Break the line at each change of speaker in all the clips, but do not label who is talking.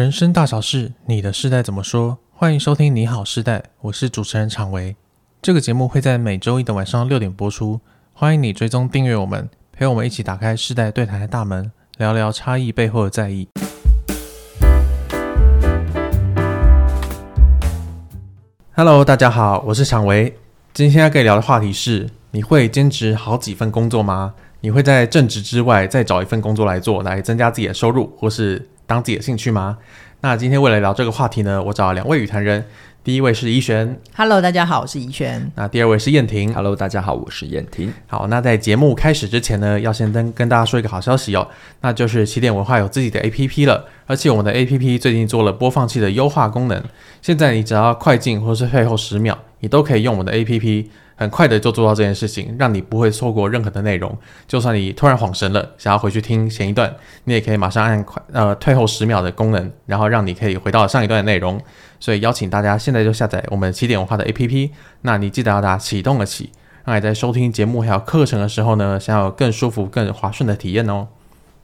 人生大小事，你的世代怎么说？欢迎收听《你好世代》，我是主持人常维。这个节目会在每周一的晚上六点播出，欢迎你追踪订阅我们，陪我们一起打开世代对谈的大门，聊聊差异背后的在意。Hello，大家好，我是常维。今天要跟你聊的话题是：你会兼职好几份工作吗？你会在正职之外再找一份工作来做，来增加自己的收入，或是当自己的兴趣吗？那今天为了聊这个话题呢，我找了两位语坛人。第一位是怡璇
，Hello，大家好，我是怡璇。
那第二位是燕婷
，Hello，大家好，我是燕婷。
好，那在节目开始之前呢，要先跟跟大家说一个好消息哦，那就是起点文化有自己的 APP 了，而且我们的 APP 最近做了播放器的优化功能，现在你只要快进或是退后十秒，你都可以用我们的 APP。很快的就做到这件事情，让你不会错过任何的内容。就算你突然恍神了，想要回去听前一段，你也可以马上按快呃退后十秒的功能，然后让你可以回到上一段的内容。所以邀请大家现在就下载我们起点文化的 APP。那你记得要打启动的启，让你在收听节目还有课程的时候呢，想要有更舒服、更划顺的体验哦。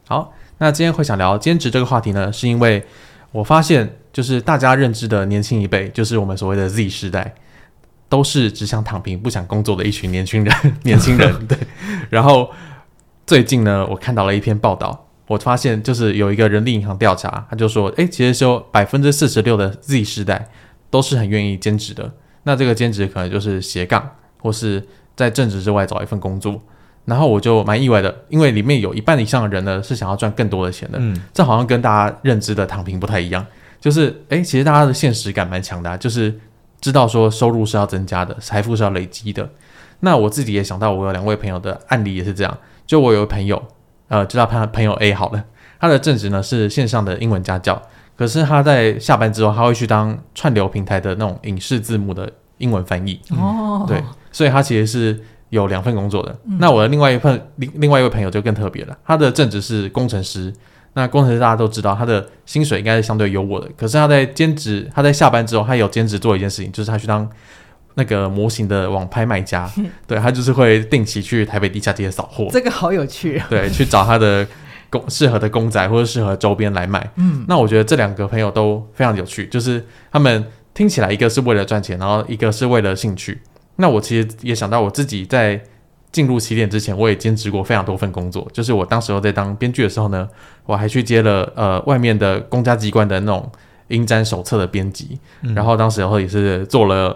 好，那今天会想聊兼职这个话题呢，是因为我发现就是大家认知的年轻一辈，就是我们所谓的 Z 时代。都是只想躺平不想工作的一群年轻人，年轻人 对。然后最近呢，我看到了一篇报道，我发现就是有一个人力银行调查，他就说，诶，其实有百分之四十六的 Z 世代都是很愿意兼职的。那这个兼职可能就是斜杠，或是在正职之外找一份工作。然后我就蛮意外的，因为里面有一半以上的人呢是想要赚更多的钱的。嗯，这好像跟大家认知的躺平不太一样。就是诶，其实大家的现实感蛮强的啊，就是。知道说收入是要增加的，财富是要累积的。那我自己也想到，我有两位朋友的案例也是这样。就我有个朋友，呃，知道他朋友 A 好了，他的正职呢是线上的英文家教，可是他在下班之后，他会去当串流平台的那种影视字幕的英文翻译。哦、嗯，对，所以他其实是有两份工作的。嗯、那我的另外一份另另外一位朋友就更特别了，他的正职是工程师。那工程师大家都知道，他的薪水应该是相对优渥的。可是他在兼职，他在下班之后，他有兼职做一件事情，就是他去当那个模型的网拍卖家。对，他就是会定期去台北地下街扫货。
这个好有趣啊！
对，去找他的公适合的公仔或者适合周边来卖。嗯，那我觉得这两个朋友都非常有趣，就是他们听起来一个是为了赚钱，然后一个是为了兴趣。那我其实也想到我自己在。进入起点之前，我也兼职过非常多份工作。就是我当时候在当编剧的时候呢，我还去接了呃外面的公家机关的那种应征手册的编辑，嗯、然后当时候也是做了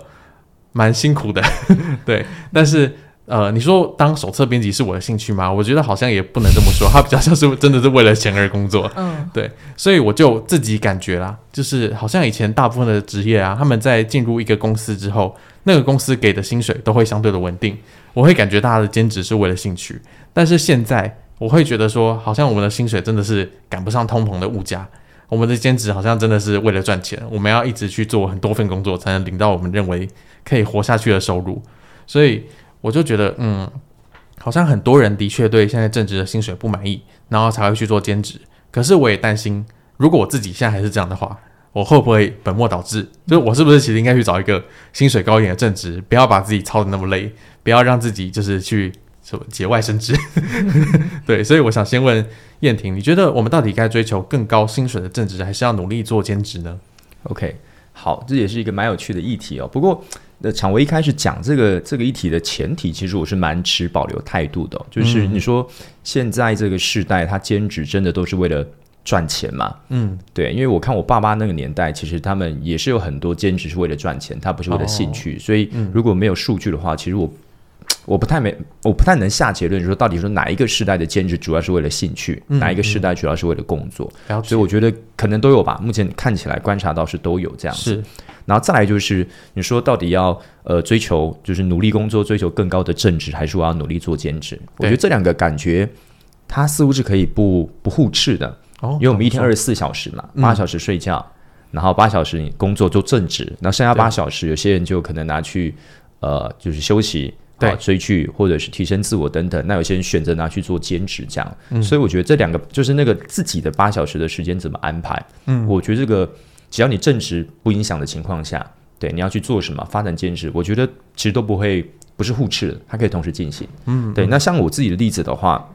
蛮辛苦的，对。但是呃，你说当手册编辑是我的兴趣吗？我觉得好像也不能这么说，它比较像是真的是为了钱而工作。嗯，对。所以我就自己感觉啦，就是好像以前大部分的职业啊，他们在进入一个公司之后，那个公司给的薪水都会相对的稳定。我会感觉大家的兼职是为了兴趣，但是现在我会觉得说，好像我们的薪水真的是赶不上通膨的物价，我们的兼职好像真的是为了赚钱，我们要一直去做很多份工作才能领到我们认为可以活下去的收入，所以我就觉得，嗯，好像很多人的确对现在正职的薪水不满意，然后才会去做兼职。可是我也担心，如果我自己现在还是这样的话，我会不会本末倒置？就是我是不是其实应该去找一个薪水高一点的正职，不要把自己操得那么累？不要让自己就是去什么节外生枝，对，所以我想先问燕婷，你觉得我们到底该追求更高薪水的正职，还是要努力做兼职呢
？OK，好，这也是一个蛮有趣的议题哦。不过，那常维一开始讲这个这个议题的前提，其实我是蛮持保留态度的哦，就是你说现在这个世代，他兼职真的都是为了赚钱嘛？嗯，对，因为我看我爸妈那个年代，其实他们也是有很多兼职是为了赚钱，他不是为了兴趣，哦，所以如果没有数据的话，其实我。我不太没，我不太能下结论说到底说哪一个时代的兼职主要是为了兴趣，嗯、哪一个时代主要是为了工作。嗯、所以我觉得可能都有吧。目前看起来观察到是都有这样子。是，然后再来就是你说到底要呃追求就是努力工作，追求更高的正职，还是我要努力做兼职？我觉得这两个感觉它似乎是可以不不互斥的。哦，因为我们一天二十四小时嘛，八小时睡觉，嗯、然后八小时你工作做正职，那剩下八小时有些人就可能拿去呃就是休息。对，追剧或者是提升自我等等，那有些人选择拿去做兼职这样，嗯、所以我觉得这两个就是那个自己的八小时的时间怎么安排。嗯，我觉得这个只要你正职不影响的情况下，对，你要去做什么发展兼职，我觉得其实都不会不是互斥的，它可以同时进行。嗯，对。那像我自己的例子的话，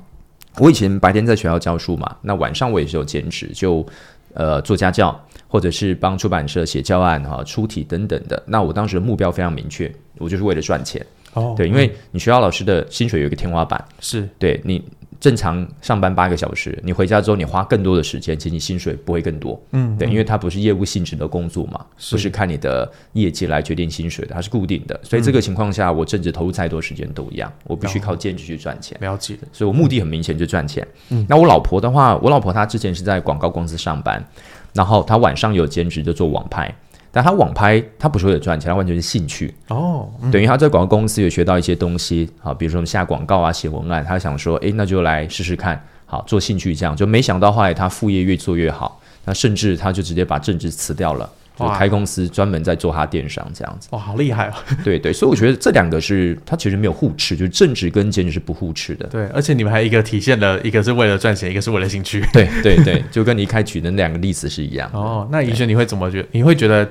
我以前白天在学校教书嘛，那晚上我也是有兼职，就呃做家教，或者是帮出版社写教案哈、出题等等的。那我当时的目标非常明确，我就是为了赚钱。
哦，
对，因为你学校老师的薪水有一个天花板，
是
对你。正常上班八个小时，你回家之后你花更多的时间，其实你薪水不会更多。
嗯，
对，因为它不是业务性质的工作嘛，
是
不是看你的业绩来决定薪水的，它是固定的。所以这个情况下，我正职投入再多时间都一样，我必须靠兼职去赚钱。
了解。
所以我目的很明显，就赚钱。
嗯，
那我老婆的话，我老婆她之前是在广告公司上班，然后她晚上有兼职就做网拍。但他网拍，他不是为了赚钱，他完全是兴趣
哦。嗯、
等于他在广告公司有学到一些东西，好，比如说我们下广告啊、写文案，他想说，诶，那就来试试看，好，做兴趣这样，就没想到后来他副业越做越好，那甚至他就直接把正职辞掉了，就开公司专门在做他电商这样子。
哇，好厉害哦！
对对，所以我觉得这两个是他其实没有互斥，就是正职跟兼职是不互斥的。
对，而且你们还一个体现了一个是为了赚钱，一个是为了兴趣。
对对对，就跟你一开举的那两个例子是一样。
哦，那宜轩你会怎么觉得？你会觉得？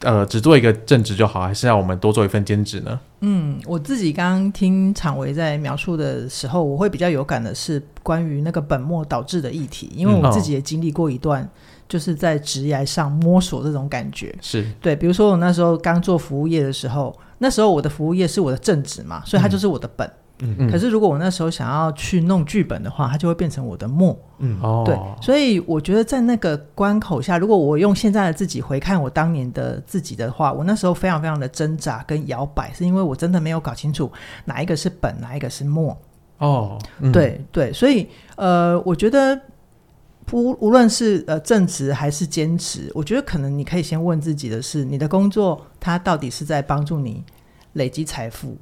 呃，只做一个正职就好，还是要我们多做一份兼职呢？
嗯，我自己刚刚听厂维在描述的时候，我会比较有感的是关于那个本末倒置的议题，因为我自己也经历过一段，就是在职涯上摸索这种感觉。
是
对，比如说我那时候刚做服务业的时候，那时候我的服务业是我的正职嘛，所以它就是我的本。嗯
嗯嗯，
可是如果我那时候想要去弄剧本的话，它就会变成我的墨。
嗯哦，
对，所以我觉得在那个关口下，如果我用现在的自己回看我当年的自己的话，我那时候非常非常的挣扎跟摇摆，是因为我真的没有搞清楚哪一个是本，哪一个是墨。
哦，嗯、
对对，所以呃，我觉得不无论是呃正职还是兼职，我觉得可能你可以先问自己的是，你的工作它到底是在帮助你累积财富。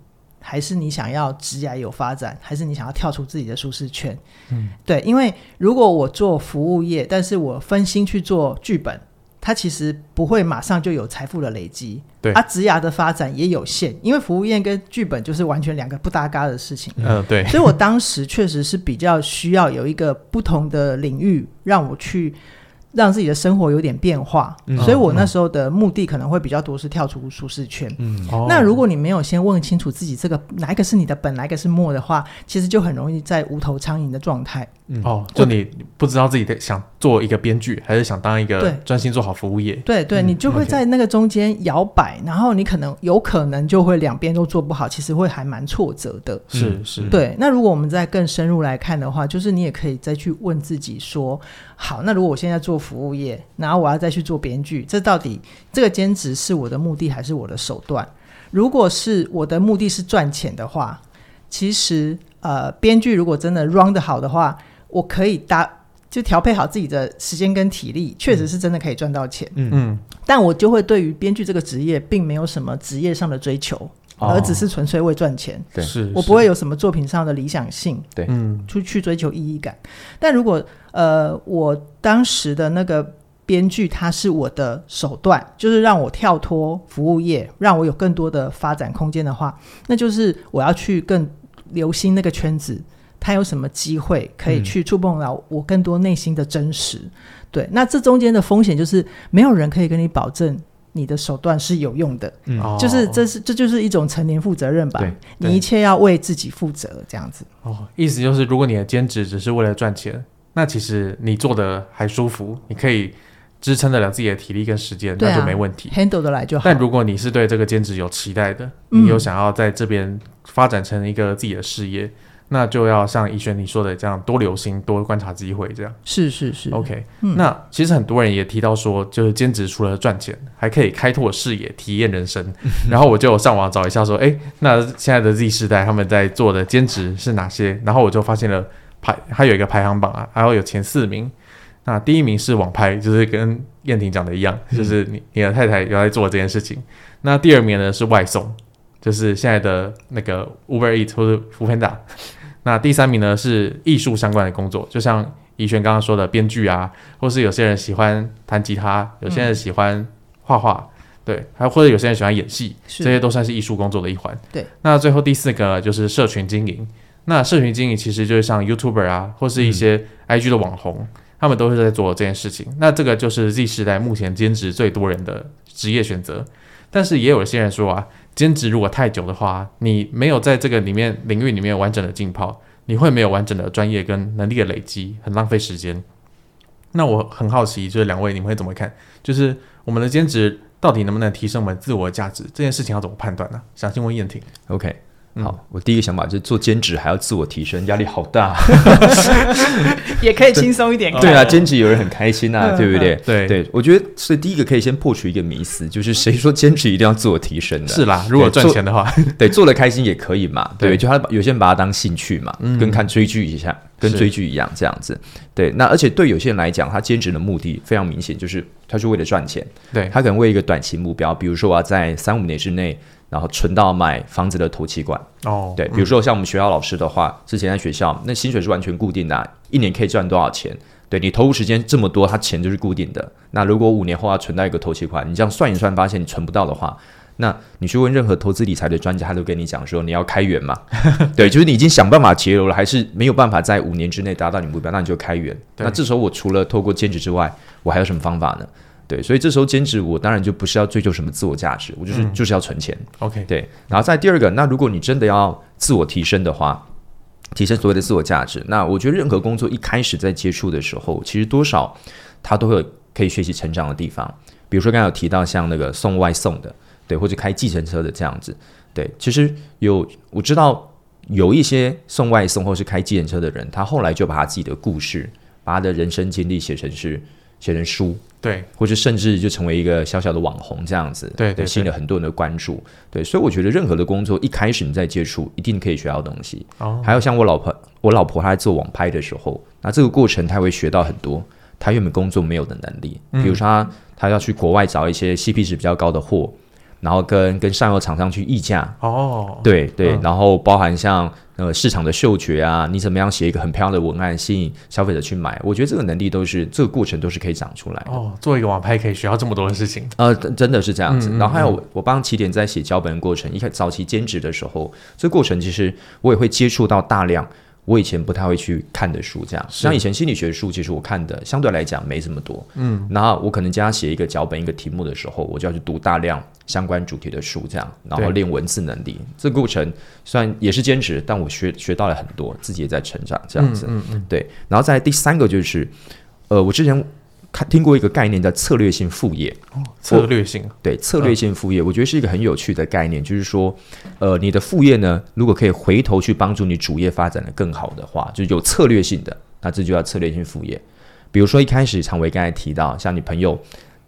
还是你想要职业有发展，还是你想要跳出自己的舒适圈？
嗯，
对，因为如果我做服务业，但是我分心去做剧本，它其实不会马上就有财富的累积。
对，
啊，职业的发展也有限，因为服务业跟剧本就是完全两个不搭嘎的事情。
嗯，呃、对。
所以我当时确实是比较需要有一个不同的领域让我去。让自己的生活有点变化，嗯、所以我那时候的目的可能会比较多是跳出舒适圈。
嗯，
那如果你没有先问清楚自己这个哪一个是你的本，哪一个是末的话，其实就很容易在无头苍蝇的状态。
嗯、哦，就你不知道自己的想做一个编剧，还是想当一个专心做好服务业？
对对，你就会在那个中间摇摆，嗯、然后你可能有可能就会两边都做不好，其实会还蛮挫折的。
是是，
对。那如果我们再更深入来看的话，就是你也可以再去问自己说：好，那如果我现在做服务业，然后我要再去做编剧，这到底这个兼职是我的目的还是我的手段？如果是我的目的是赚钱的话，其实呃，编剧如果真的 run 得好的话。我可以搭就调配好自己的时间跟体力，确实是真的可以赚到钱。
嗯嗯，
但我就会对于编剧这个职业，并没有什么职业上的追求，哦、而只是纯粹为赚钱。
对，是
我不会有什么作品上的理想性。
对，
嗯，出去追求意义感。但如果呃，我当时的那个编剧，他是我的手段，就是让我跳脱服务业，让我有更多的发展空间的话，那就是我要去更留心那个圈子。他有什么机会可以去触碰到我更多内心的真实？嗯、对，那这中间的风险就是没有人可以跟你保证你的手段是有用的。嗯，就是这是这就是一种成年负责任吧？对，你一切要为自己负责，这样子。
哦，意思就是，如果你的兼职只是为了赚钱，那其实你做的还舒服，你可以支撑得了自己的体力跟时间，啊、那就没问题
，handle 得来就好。
但如果你是对这个兼职有期待的，你有想要在这边发展成一个自己的事业。那就要像宜萱你说的这样，多留心，多观察机会，这样
是是是。
OK，、嗯、那其实很多人也提到说，就是兼职除了赚钱，还可以开拓视野、体验人生。然后我就上网找一下，说，哎，那现在的 Z 世代他们在做的兼职是哪些？然后我就发现了排，还有一个排行榜啊，还有有前四名。那第一名是网拍，就是跟燕婷讲的一样，就是你你的太太有在做这件事情。那第二名呢是外送，就是现在的那个 Uber Eats 或者 Foodpanda。那第三名呢是艺术相关的工作，就像怡轩刚刚说的编剧啊，或是有些人喜欢弹吉他，有些人喜欢画画，嗯、对，还或者有些人喜欢演戏，这些都算是艺术工作的一环。
对，
那最后第四个就是社群经营。那社群经营其实就是像 YouTuber 啊，或是一些 IG 的网红，嗯、他们都是在做这件事情。那这个就是 Z 时代目前兼职最多人的职业选择。但是也有些人说啊。兼职如果太久的话，你没有在这个里面领域里面完整的浸泡，你会没有完整的专业跟能力的累积，很浪费时间。那我很好奇，就是两位你们会怎么看？就是我们的兼职到底能不能提升我们自我价值？这件事情要怎么判断呢？想先问燕婷。
OK。好，我第一个想法就是做兼职还要自我提升，压力好大。
也可以轻松一点。
对啊，兼职有人很开心啊，对不对？
对
对，我觉得所以第一个可以先破除一个迷思，就是谁说兼职一定要自我提升的？
是啦，如果赚钱的话，
对，做的开心也可以嘛。对，就他有些人把它当兴趣嘛，跟看追剧一下，跟追剧一样这样子。对，那而且对有些人来讲，他兼职的目的非常明显，就是他是为了赚钱。
对，
他可能为一个短期目标，比如说我要在三五年之内。然后存到买房子的头期款
哦，
对，比如说像我们学校老师的话，之前在学校那薪水是完全固定的，啊，一年可以赚多少钱？对，你投入时间这么多，他钱就是固定的。那如果五年后要存到一个头期款，你这样算一算，发现你存不到的话，那你去问任何投资理财的专家，他都跟你讲说你要开源嘛。对，就是你已经想办法节流了，还是没有办法在五年之内达到你目标，那你就开源。那这时候我除了透过兼职之外，我还有什么方法呢？对，所以这时候兼职，我当然就不是要追求什么自我价值，我就是、嗯、就是要存钱。
OK，
对。然后再第二个，那如果你真的要自我提升的话，提升所谓的自我价值，那我觉得任何工作一开始在接触的时候，其实多少他都会有可以学习成长的地方。比如说刚才有提到像那个送外送的，对，或者开计程车的这样子，对，其实有我知道有一些送外送或是开计程车的人，他后来就把他自己的故事，把他的人生经历写成是写成书。
对，或
者甚至就成为一个小小的网红这样子，
对，对，
吸引了很多人的关注。对，所以我觉得任何的工作一开始你在接触，一定可以学到东西。哦，还有像我老婆，我老婆她在做网拍的时候，那这个过程她会学到很多她原本工作没有的能力，比如说她她要去国外找一些 CP 值比较高的货。然后跟跟上游厂商去议价
哦，
对对，嗯、然后包含像呃市场的嗅觉啊，你怎么样写一个很漂亮的文案吸引消费者去买？我觉得这个能力都是这个过程都是可以长出来的。
哦，做一个网拍可以学到这么多的事情，
呃，真的是这样子。
嗯嗯嗯，
然后还有我，我帮起点在写脚本的过程，一开始早期兼职的时候，这个过程其实我也会接触到大量。我以前不太会去看的书，这样像以前心理学书，其实我看的相对来讲没这么多。嗯，然后我可能叫他写一个脚本、一个题目的时候，我就要去读大量相关主题的书，这样，然后练文字能力。这个过程虽然也是兼职，但我学学到了很多，自己也在成长，这样子。嗯嗯，嗯，对。然后在第三个就是，呃，我之前。看听过一个概念叫策略性副业，
哦、策略性
对策略性副业，我觉得是一个很有趣的概念，就是说，呃，你的副业呢，如果可以回头去帮助你主业发展的更好的话，就有策略性的，那这就叫策略性副业。比如说一开始常维刚才提到，像你朋友。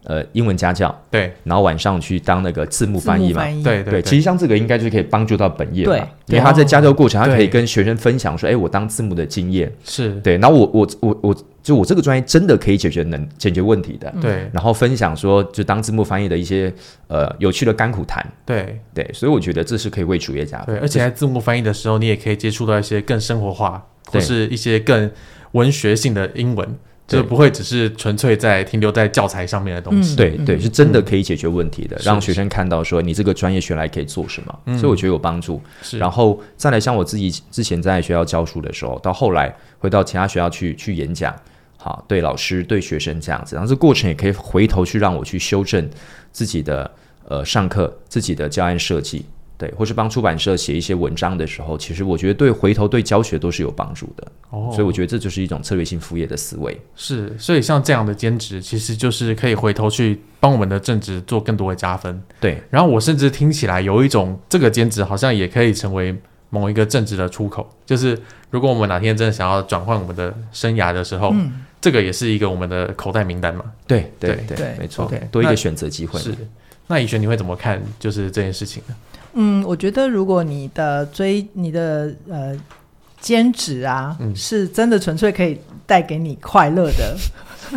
呃，英文家教
对，
然后晚上去当那个字幕翻译嘛，
译。
对对，对，
其实像这个应该就可以帮助到本业嘛，
对，
因为他在家教过程，他可以跟学生分享说，哎，我当字幕的经验。
是。
对，然后我我我我就我这个专业真的可以解决能解决问题的，
对，
然后分享说就当字幕翻译的一些呃有趣的甘苦谈，
对。
对，所以我觉得这是可以为主业加分，
对，而且在字幕翻译的时候，你也可以接触到一些更生活化或是一些更文学性的英文。就不会只是纯粹在停留在教材上面的东西，
嗯、对对，是真的可以解决问题的，嗯、让学生看到说你这个专业学来可以做什么，所以我觉得有帮助。是，然后再来像我自己之前在学校教书的时候，到后来回到其他学校去去演讲，好，对老师对学生这样子，然后这过程也可以回头去让我去修正自己的呃上课自己的教案设计。对，或是帮出版社写一些文章的时候，其实我觉得对回头对教学都是有帮助的。哦，所以我觉得这就是一种策略性副业的思维。
是，所以像这样的兼职，其实就是可以回头去帮我们的正职做更多的加分。
对，
然后我甚至听起来有一种这个兼职好像也可以成为某一个正职的出口，就是如果我们哪天真的想要转换我们的生涯的时候，嗯，这个也是一个我们的口袋名单嘛。
对对对，对，没错，多一个选择机会。
是，那以轩你会怎么看？就是这件事情呢？
嗯，我觉得如果你的追你的呃兼职啊，嗯、是真的纯粹可以带给你快乐的，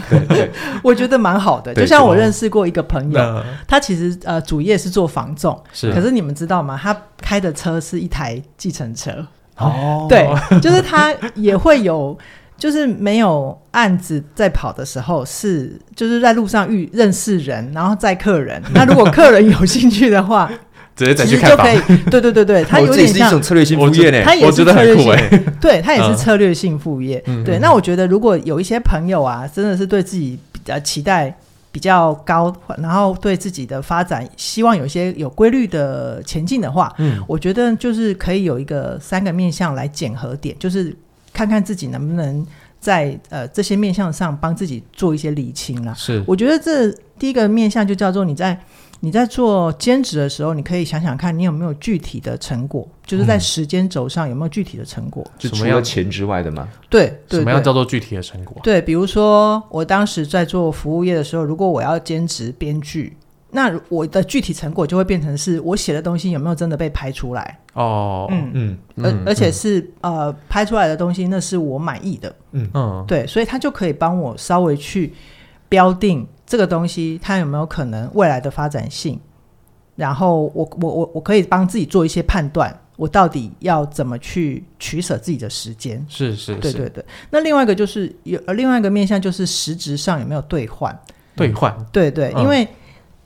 对对
我觉得蛮好的。就像我认识过一个朋友，他其实呃主业是做房仲，是，可是你们知道吗？他开的车是一台计程车
哦，
对，就是他也会有，就是没有案子在跑的时候，是就是在路上遇认识人，然后载客人。那如果客人有兴趣的话。
直接再去看房，
对对对对，它有点像、
一种策略性副业呢。
它也是策略性，
欸、
对，它也是策略性副业。嗯、对，那我觉得如果有一些朋友啊，真的是对自己比较期待比较高，然后对自己的发展希望有一些有规律的前进的话，嗯，我觉得就是可以有一个三个面向来检核点，就是看看自己能不能在呃这些面向上帮自己做一些理清啦。
是，
我觉得这第一个面向就叫做你在你在做兼职的时候，你可以想想看你有没有具体的成果，就是在时间轴上有没有具体的成果，
就除了钱之外的吗？
对，对，
什么样叫做具体的成果？
对，比如说我当时在做服务业的时候，如果我要兼职编剧。那我的具体成果就会变成是我写的东西有没有真的被拍出来？
哦，嗯嗯，
而而且是、嗯、呃拍出来的东西，那是我满意的。嗯嗯，对，所以他就可以帮我稍微去标定这个东西它有没有可能未来的发展性，然后我我我我可以帮自己做一些判断，我到底要怎么去取舍自己的时间？
是是，是，
对对对。那另外一个就是有呃另外一个面向就是实质上有没有兑换？
兑换？
对对，嗯、因为。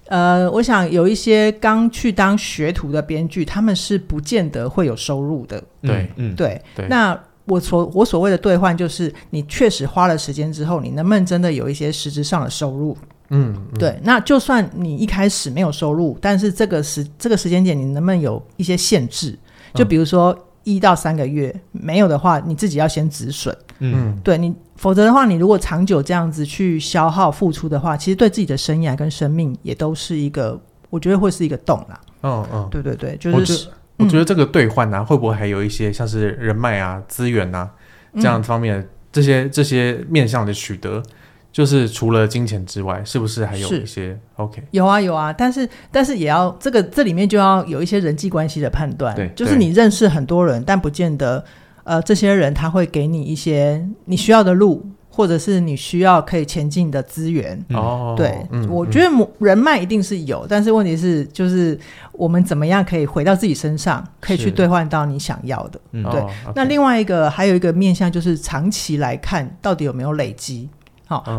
呃，我想有一些刚去当学徒的编剧，他们是不见得会有收入的。
对，
嗯，对，对。那我所我所谓的兑换，就是你确实花了时间之后，你能不能真的有一些实质上的收入？
嗯，嗯，
对。那就算你一开始没有收入，但是这个时这个时间点，你能不能有一些限制？就比如说一到三个月没有的话，你自己要先止损。嗯，对你。否则的话，你如果长久这样子去消耗付出的话，其实对自己的生涯跟生命也都是一个，我觉得会是一个洞啦。
嗯嗯，
对对对，就是
我觉得这个兑换呢，会不会还有一些像是人脉啊、资源啊这样方面、嗯、这些这些面向的取得，就是除了金钱之外，是不是还有一些？OK，
有啊有啊，但是但是也要这个这里面就要有一些人际关系的判断，对，就是你认识很多人，但不见得。呃，这些人他会给你一些你需要的路，或者是你需要可以前进的资源。哦，对，嗯、我觉得人脉一定是有、嗯，但是问题是，就是我们怎么样可以回到自己身上，可以去兑换到你想要的。对、哦，那另外一个还有一个面向，就是长期来看到底有没有累积。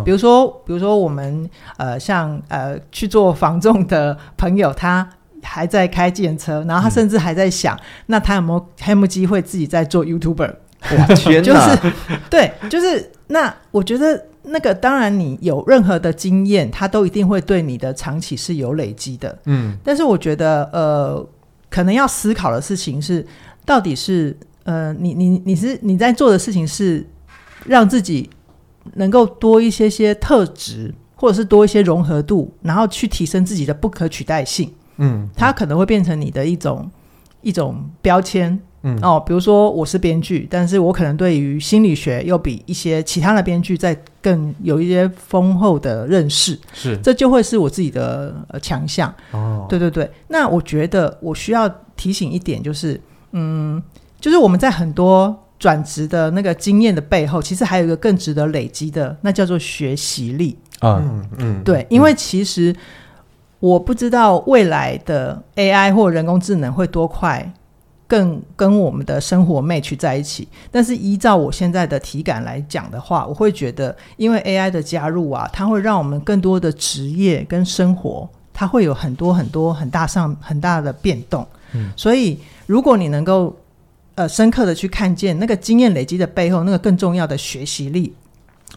比如说，比如说我们呃，像呃去做房仲的朋友，他。还在开电车，然后他甚至还在想，嗯、那他有没有还有没有机会自己在做 YouTuber？
我，天哪！
就是对，就是那我觉得那个当然，你有任何的经验，他都一定会对你的长期是有累积的。嗯，但是我觉得呃，可能要思考的事情是，到底是呃，你你你是你在做的事情是让自己能够多一些些特质，或者是多一些融合度，然后去提升自己的不可取代性。嗯，它可能会变成你的一种一种标签，嗯。哦，比如说我是编剧，但是我可能对于心理学又比一些其他的编剧在更有一些丰厚的认识，是，这就会是我自己的呃强项。哦。对对对，那我觉得我需要提醒一点，就是嗯，就是我们在很多转职的那个经验的背后，其实还有一个更值得累积的，那叫做学习力啊，嗯嗯，对，因为其实。嗯我不知道未来的 AI 或人工智能会多快，更跟我们的生活 match 在一起。但是依照我现在的体感来讲的话，我会觉得，因为 AI 的加入啊，它会让我们更多的职业跟生活，它会有很多很多很大上很大的变动。嗯，所以如果你能够呃深刻的去看见那个经验累积的背后，那个更重要的学习力，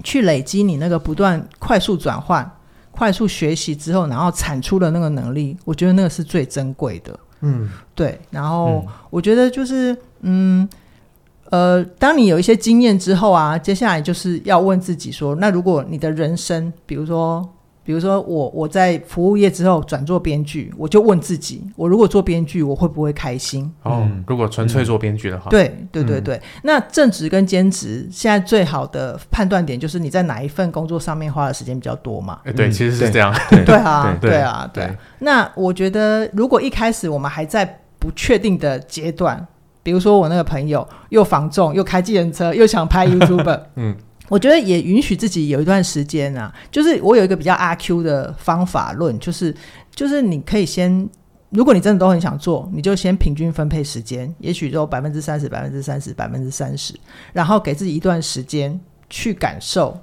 去累积你那个不断快速转换。快速学习之后，然后产出的那个能力，我觉得那个是最珍贵的。嗯，对。然后我觉得就是，嗯，呃，当你有一些经验之后啊，接下来就是要问自己说，那如果你的人生，比如说。比如说我我在服务业之后转做编剧，我就问自己：我如果做编剧，我会不会开心？
哦，如果纯粹做编剧的话，
对对对对。那正职跟兼职现在最好的判断点就是你在哪一份工作上面花的时间比较多嘛？
哎，对，其实是这
样。对，啊，对啊，对。那我觉得，如果一开始我们还在不确定的阶段，比如说我那个朋友又防重又开计程车又想拍 YouTube，嗯。我觉得也允许自己有一段时间啊，就是我有一个比较阿 Q 的方法论，就是就是你可以先，如果你真的都很想做，你就先平均分配时间，也许就百分之三十、百分之三十、百分之三十，然后给自己一段时间去感受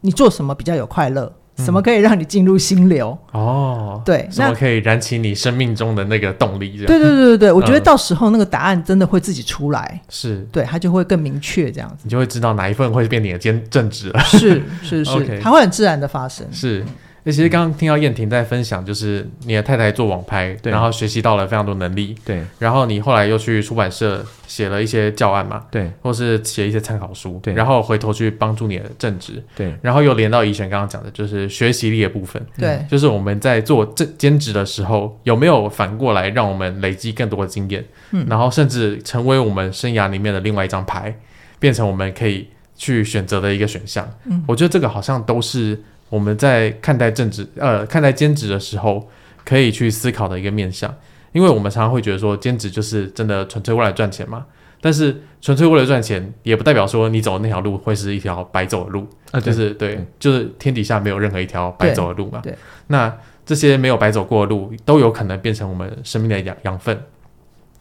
你做什么比较有快乐。什么可以让你进入心流？哦，对，
什么可以燃起你生命中的那个动力？
对对对对对，我觉得到时候那个答案真的会自己出来，
是、嗯、
对，它就会更明确这样子，
你就会知道哪一份会变你的兼正职了。
是是 是，它会很自然的发生。
是，那其实刚刚听到燕婷在分享，就是你的太太做网拍，
对。
然后学习到了非常多能力，
对。
然后你后来又去出版社写了一些教案嘛，
对。
或是写一些参考书，
对。
然后回头去帮助你的正职，
对。
然后又连到怡璇刚刚讲的，就是学习力的部分，
对，
就是我们在做这兼职的时候，有没有反过来让我们累积更多的经验，
嗯。
然后甚至成为我们生涯里面的另外一张牌，变成我们可以去选择的一个选项。
嗯。
我觉得这个好像都是我们在看待正职呃看待兼职的时候可以去思考的一个面向，因为我们常常会觉得说兼职就是真的纯粹为了赚钱嘛，但是纯粹为了赚钱也不代表说你走的那条路会是一条白走的路。
啊，
就是
对，
就是天底下没有任何一条白走的路嘛。
对对。
那这些没有白走过的路，都有可能变成我们生命的养养分，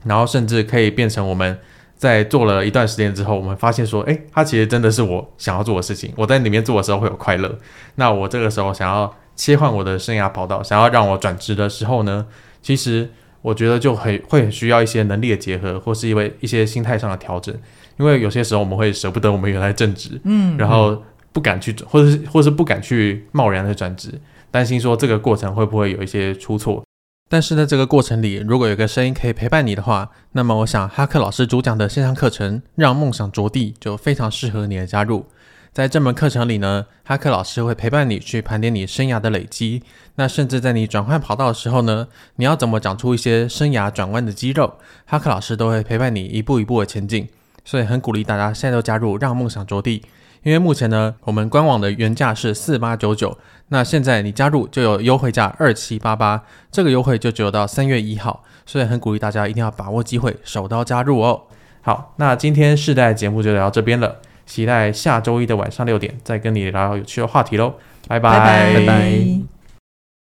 然后甚至可以变成我们在做了一段时间之后，我们发现说，哎，它其实真的是我想要做的事情。我在里面做的时候会有快乐。那我这个时候想要切换我的生涯跑道，想要让我转职的时候呢，其实我觉得就很会很需要一些能力的结合，或是因为一些心态上的调整。因为有些时候我们会舍不得我们原来正职，
嗯，
然后不敢去转，或者是或是不敢去贸然的转职，担心说这个过程会不会有一些出错。但是在这个过程里，如果有个声音可以陪伴你的话，那么我想哈克老师主讲的线上课程《让梦想着地》就非常适合你的加入。在这门课程里呢，哈克老师会陪伴你去盘点你生涯的累积，那甚至在你转换跑道的时候呢，你要怎么长出一些生涯转弯的肌肉，哈克老师都会陪伴你一步一步的前进。所以很鼓励大家现在都加入《让梦想着地》。因为目前呢，我们官网的原价是四八九九，那现在你加入就有优惠价二七八八，这个优惠就只有到三月一号，所以很鼓励大家一定要把握机会，手刀加入哦。好，那今天世代节目就聊到这边了，期待下周一的晚上六点再跟你聊有趣的话题喽，拜
拜。
拜拜